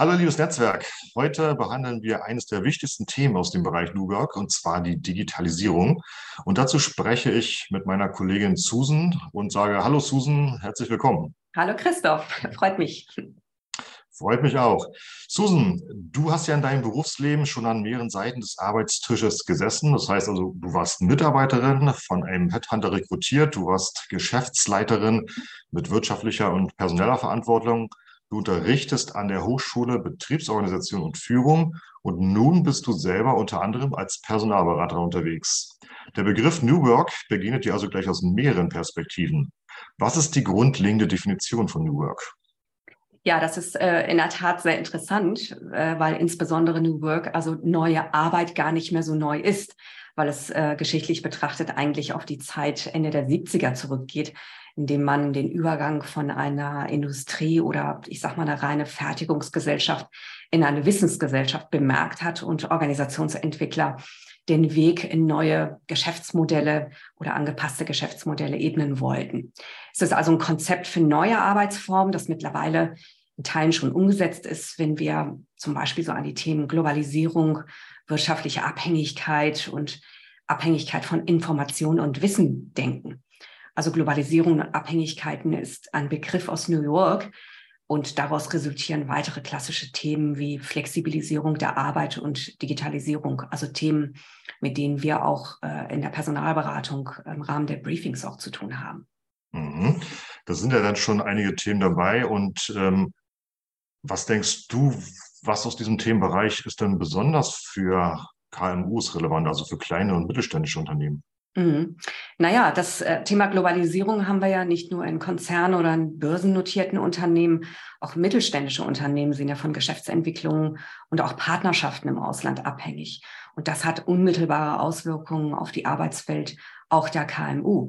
Hallo liebes Netzwerk. Heute behandeln wir eines der wichtigsten Themen aus dem Bereich New Work und zwar die Digitalisierung. Und dazu spreche ich mit meiner Kollegin Susan und sage Hallo Susan, herzlich willkommen. Hallo Christoph, freut mich. Freut mich auch. Susan, du hast ja in deinem Berufsleben schon an mehreren Seiten des Arbeitstisches gesessen. Das heißt also, du warst Mitarbeiterin von einem Headhunter rekrutiert, du warst Geschäftsleiterin mit wirtschaftlicher und personeller Verantwortung Du unterrichtest an der Hochschule Betriebsorganisation und Führung und nun bist du selber unter anderem als Personalberater unterwegs. Der Begriff New Work begegnet dir also gleich aus mehreren Perspektiven. Was ist die grundlegende Definition von New Work? Ja, das ist äh, in der Tat sehr interessant, äh, weil insbesondere New Work, also neue Arbeit, gar nicht mehr so neu ist, weil es äh, geschichtlich betrachtet eigentlich auf die Zeit Ende der 70er zurückgeht, indem man den Übergang von einer Industrie oder ich sag mal eine reine Fertigungsgesellschaft in eine Wissensgesellschaft bemerkt hat und Organisationsentwickler den Weg in neue Geschäftsmodelle oder angepasste Geschäftsmodelle ebnen wollten. Es ist also ein Konzept für neue Arbeitsformen, das mittlerweile in Teilen schon umgesetzt ist, wenn wir zum Beispiel so an die Themen Globalisierung, wirtschaftliche Abhängigkeit und Abhängigkeit von Information und Wissen denken. Also Globalisierung und Abhängigkeiten ist ein Begriff aus New York und daraus resultieren weitere klassische Themen wie Flexibilisierung der Arbeit und Digitalisierung, also Themen, mit denen wir auch äh, in der Personalberatung im Rahmen der Briefings auch zu tun haben. Mhm. Da sind ja dann schon einige Themen dabei. Und ähm, was denkst du, was aus diesem Themenbereich ist denn besonders für KMUs relevant, also für kleine und mittelständische Unternehmen? Mhm. Naja, das äh, Thema Globalisierung haben wir ja nicht nur in Konzernen oder in börsennotierten Unternehmen, auch mittelständische Unternehmen sind ja von Geschäftsentwicklungen und auch Partnerschaften im Ausland abhängig. Und das hat unmittelbare Auswirkungen auf die Arbeitswelt auch der KMU.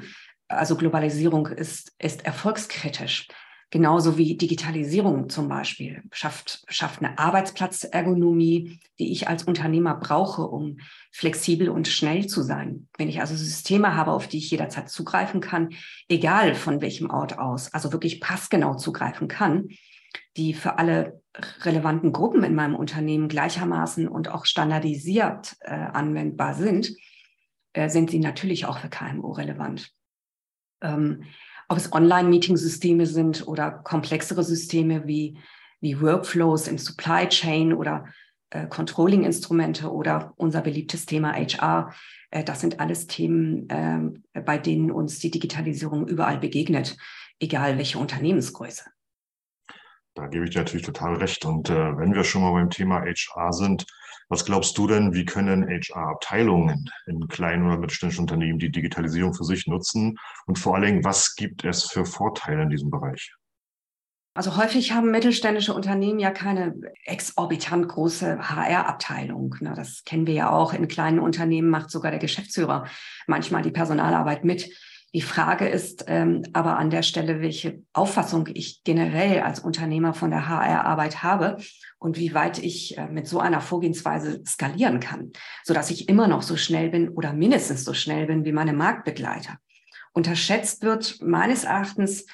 Also Globalisierung ist, ist erfolgskritisch. Genauso wie Digitalisierung zum Beispiel schafft, schafft eine Arbeitsplatzergonomie, die ich als Unternehmer brauche, um flexibel und schnell zu sein. Wenn ich also Systeme habe, auf die ich jederzeit zugreifen kann, egal von welchem Ort aus, also wirklich passgenau zugreifen kann, die für alle relevanten Gruppen in meinem Unternehmen gleichermaßen und auch standardisiert äh, anwendbar sind, äh, sind sie natürlich auch für KMU relevant. Ähm, ob es Online-Meeting-Systeme sind oder komplexere Systeme wie, wie Workflows im Supply Chain oder äh, Controlling-Instrumente oder unser beliebtes Thema HR. Äh, das sind alles Themen, äh, bei denen uns die Digitalisierung überall begegnet, egal welche Unternehmensgröße. Da gebe ich dir natürlich total recht. Und äh, wenn wir schon mal beim Thema HR sind, was glaubst du denn, wie können HR-Abteilungen in kleinen oder mittelständischen Unternehmen die Digitalisierung für sich nutzen? Und vor allen Dingen, was gibt es für Vorteile in diesem Bereich? Also häufig haben mittelständische Unternehmen ja keine exorbitant große HR-Abteilung. Das kennen wir ja auch. In kleinen Unternehmen macht sogar der Geschäftsführer manchmal die Personalarbeit mit. Die Frage ist ähm, aber an der Stelle, welche Auffassung ich generell als Unternehmer von der HR-Arbeit habe und wie weit ich äh, mit so einer Vorgehensweise skalieren kann, sodass ich immer noch so schnell bin oder mindestens so schnell bin wie meine Marktbegleiter. Unterschätzt wird meines Erachtens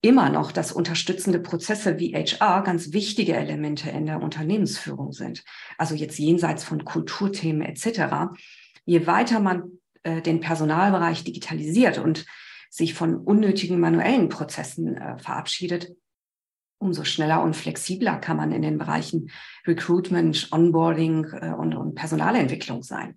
immer noch, dass unterstützende Prozesse wie HR ganz wichtige Elemente in der Unternehmensführung sind. Also jetzt jenseits von Kulturthemen etc. Je weiter man äh, den Personalbereich digitalisiert und sich von unnötigen manuellen Prozessen äh, verabschiedet, umso schneller und flexibler kann man in den Bereichen Recruitment, Onboarding äh, und, und Personalentwicklung sein.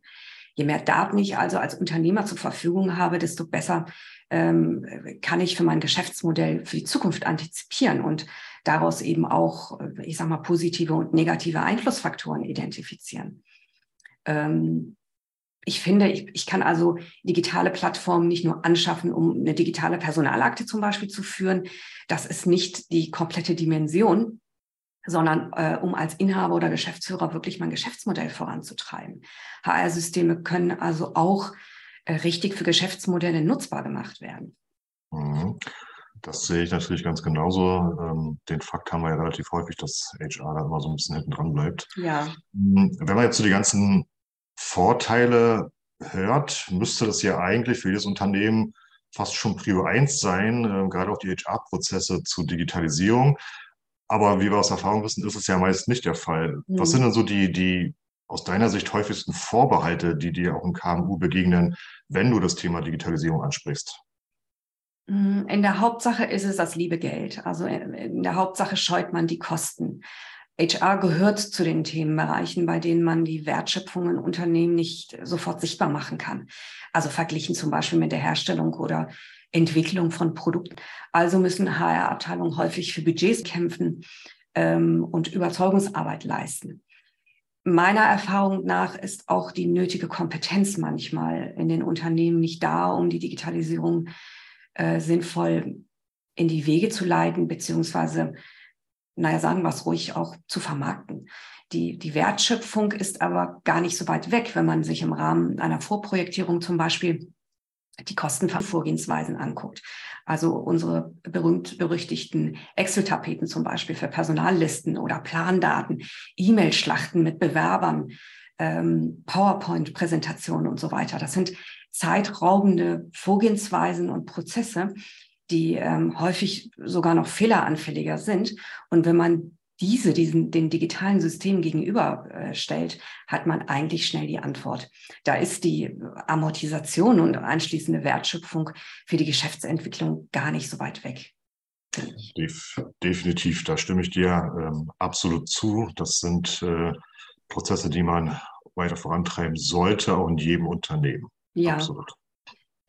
Je mehr Daten ich also als Unternehmer zur Verfügung habe, desto besser ähm, kann ich für mein Geschäftsmodell für die Zukunft antizipieren und daraus eben auch, äh, ich sage mal, positive und negative Einflussfaktoren identifizieren. Ähm, ich finde, ich, ich kann also digitale Plattformen nicht nur anschaffen, um eine digitale Personalakte zum Beispiel zu führen. Das ist nicht die komplette Dimension, sondern äh, um als Inhaber oder Geschäftsführer wirklich mein Geschäftsmodell voranzutreiben. HR-Systeme können also auch äh, richtig für Geschäftsmodelle nutzbar gemacht werden. Mhm. Das sehe ich natürlich ganz genauso. Ähm, den Fakt haben wir ja relativ häufig, dass HR da immer so ein bisschen hinten dran bleibt. Ja. Mhm. Wenn man jetzt so die ganzen Vorteile hört, müsste das ja eigentlich für jedes Unternehmen fast schon Prio 1 sein, äh, gerade auch die HR-Prozesse zur Digitalisierung. Aber wie wir aus Erfahrung wissen, ist es ja meist nicht der Fall. Mhm. Was sind denn so die, die aus deiner Sicht häufigsten Vorbehalte, die dir auch im KMU begegnen, wenn du das Thema Digitalisierung ansprichst? Mm, in der Hauptsache ist es das liebe Geld. Also in der Hauptsache scheut man die Kosten. HR gehört zu den Themenbereichen, bei denen man die Wertschöpfung in Unternehmen nicht sofort sichtbar machen kann. Also verglichen zum Beispiel mit der Herstellung oder Entwicklung von Produkten. Also müssen HR-Abteilungen häufig für Budgets kämpfen ähm, und Überzeugungsarbeit leisten. Meiner Erfahrung nach ist auch die nötige Kompetenz manchmal in den Unternehmen nicht da, um die Digitalisierung äh, sinnvoll in die Wege zu leiten, beziehungsweise, naja, sagen wir es ruhig, auch zu vermarkten. Die, die Wertschöpfung ist aber gar nicht so weit weg, wenn man sich im Rahmen einer Vorprojektierung zum Beispiel die Kostenvorgehensweisen anguckt. Also unsere berühmt-berüchtigten Excel-Tapeten zum Beispiel für Personallisten oder Plandaten, E-Mail-Schlachten mit Bewerbern, ähm, PowerPoint-Präsentationen und so weiter. Das sind zeitraubende Vorgehensweisen und Prozesse, die ähm, häufig sogar noch fehleranfälliger sind. Und wenn man diese diesen, den digitalen Systemen gegenüberstellt, äh, hat man eigentlich schnell die Antwort. Da ist die Amortisation und anschließende Wertschöpfung für die Geschäftsentwicklung gar nicht so weit weg. Def definitiv, da stimme ich dir ähm, absolut zu. Das sind äh, Prozesse, die man weiter vorantreiben sollte, auch in jedem Unternehmen. Ja. Absolut.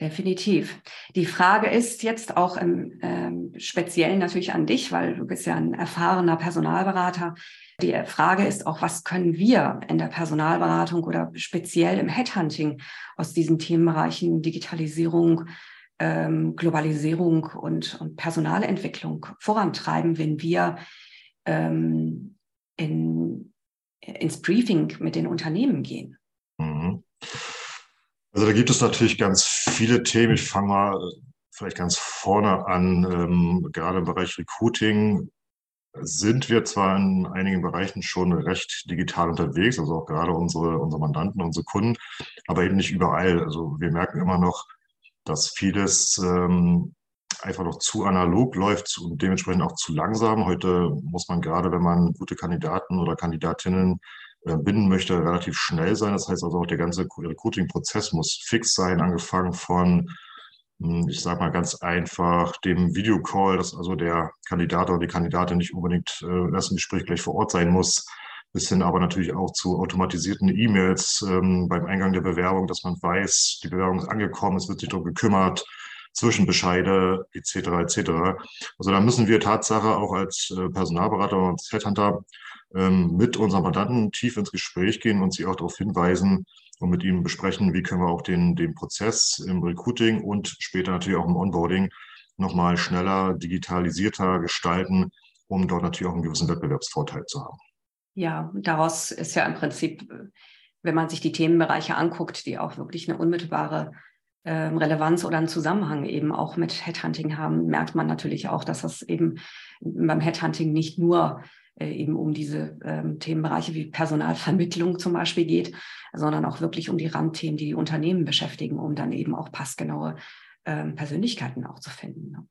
Definitiv. Die Frage ist jetzt auch im ähm, Speziellen natürlich an dich, weil du bist ja ein erfahrener Personalberater. Die Frage ist auch, was können wir in der Personalberatung oder speziell im Headhunting aus diesen Themenbereichen Digitalisierung, ähm, Globalisierung und, und Personalentwicklung vorantreiben, wenn wir ähm, in, ins Briefing mit den Unternehmen gehen? Mhm. Also da gibt es natürlich ganz viele Themen. Ich fange mal äh, vielleicht ganz vorne an. Ähm, gerade im Bereich Recruiting sind wir zwar in einigen Bereichen schon recht digital unterwegs, also auch gerade unsere, unsere Mandanten, unsere Kunden, aber eben nicht überall. Also wir merken immer noch, dass vieles ähm, einfach noch zu analog läuft und dementsprechend auch zu langsam. Heute muss man gerade, wenn man gute Kandidaten oder Kandidatinnen binden möchte, relativ schnell sein. Das heißt also auch der ganze Recruiting-Prozess muss fix sein, angefangen von, hm, ich sage mal ganz einfach, dem Videocall, dass also der Kandidat oder die Kandidatin nicht unbedingt äh, im ersten Gespräch gleich vor Ort sein muss, bis hin aber natürlich auch zu automatisierten E-Mails ähm, beim Eingang der Bewerbung, dass man weiß, die Bewerbung ist angekommen, es wird sich darum gekümmert, Zwischenbescheide etc. etc. Also da müssen wir Tatsache auch als äh, Personalberater und als Headhunter mit unseren Mandanten tief ins Gespräch gehen und sie auch darauf hinweisen und mit ihnen besprechen, wie können wir auch den, den Prozess im Recruiting und später natürlich auch im Onboarding nochmal schneller, digitalisierter gestalten, um dort natürlich auch einen gewissen Wettbewerbsvorteil zu haben. Ja, daraus ist ja im Prinzip, wenn man sich die Themenbereiche anguckt, die auch wirklich eine unmittelbare ähm, Relevanz oder einen Zusammenhang eben auch mit Headhunting haben, merkt man natürlich auch, dass das eben beim Headhunting nicht nur äh, eben um diese ähm, Themenbereiche wie Personalvermittlung zum Beispiel geht, sondern auch wirklich um die Randthemen, die die Unternehmen beschäftigen, um dann eben auch passgenaue ähm, Persönlichkeiten auch zu finden. Ne?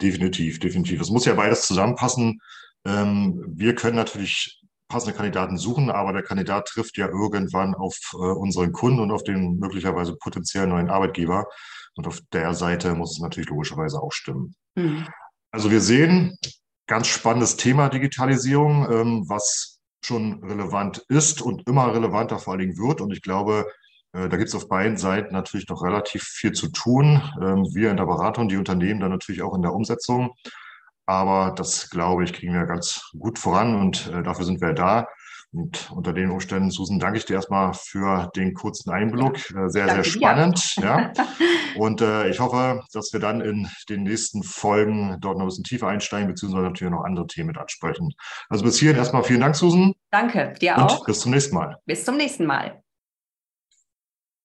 Definitiv, definitiv. Es muss ja beides zusammenpassen. Ähm, wir können natürlich passende Kandidaten suchen, aber der Kandidat trifft ja irgendwann auf äh, unseren Kunden und auf den möglicherweise potenziellen neuen Arbeitgeber. Und auf der Seite muss es natürlich logischerweise auch stimmen. Mhm. Also wir sehen, ganz spannendes Thema Digitalisierung, ähm, was schon relevant ist und immer relevanter vor allen Dingen wird. Und ich glaube, äh, da gibt es auf beiden Seiten natürlich noch relativ viel zu tun. Ähm, wir in der Beratung, die Unternehmen dann natürlich auch in der Umsetzung. Aber das, glaube ich, kriegen wir ganz gut voran und äh, dafür sind wir da. Und unter den Umständen, Susan, danke ich dir erstmal für den kurzen Einblick. Äh, sehr, sehr spannend. Ja. Und äh, ich hoffe, dass wir dann in den nächsten Folgen dort noch ein bisschen tiefer einsteigen, beziehungsweise natürlich noch andere Themen mit ansprechen. Also bis hierhin erstmal vielen Dank, Susan. Danke, dir auch. Und bis zum nächsten Mal. Bis zum nächsten Mal.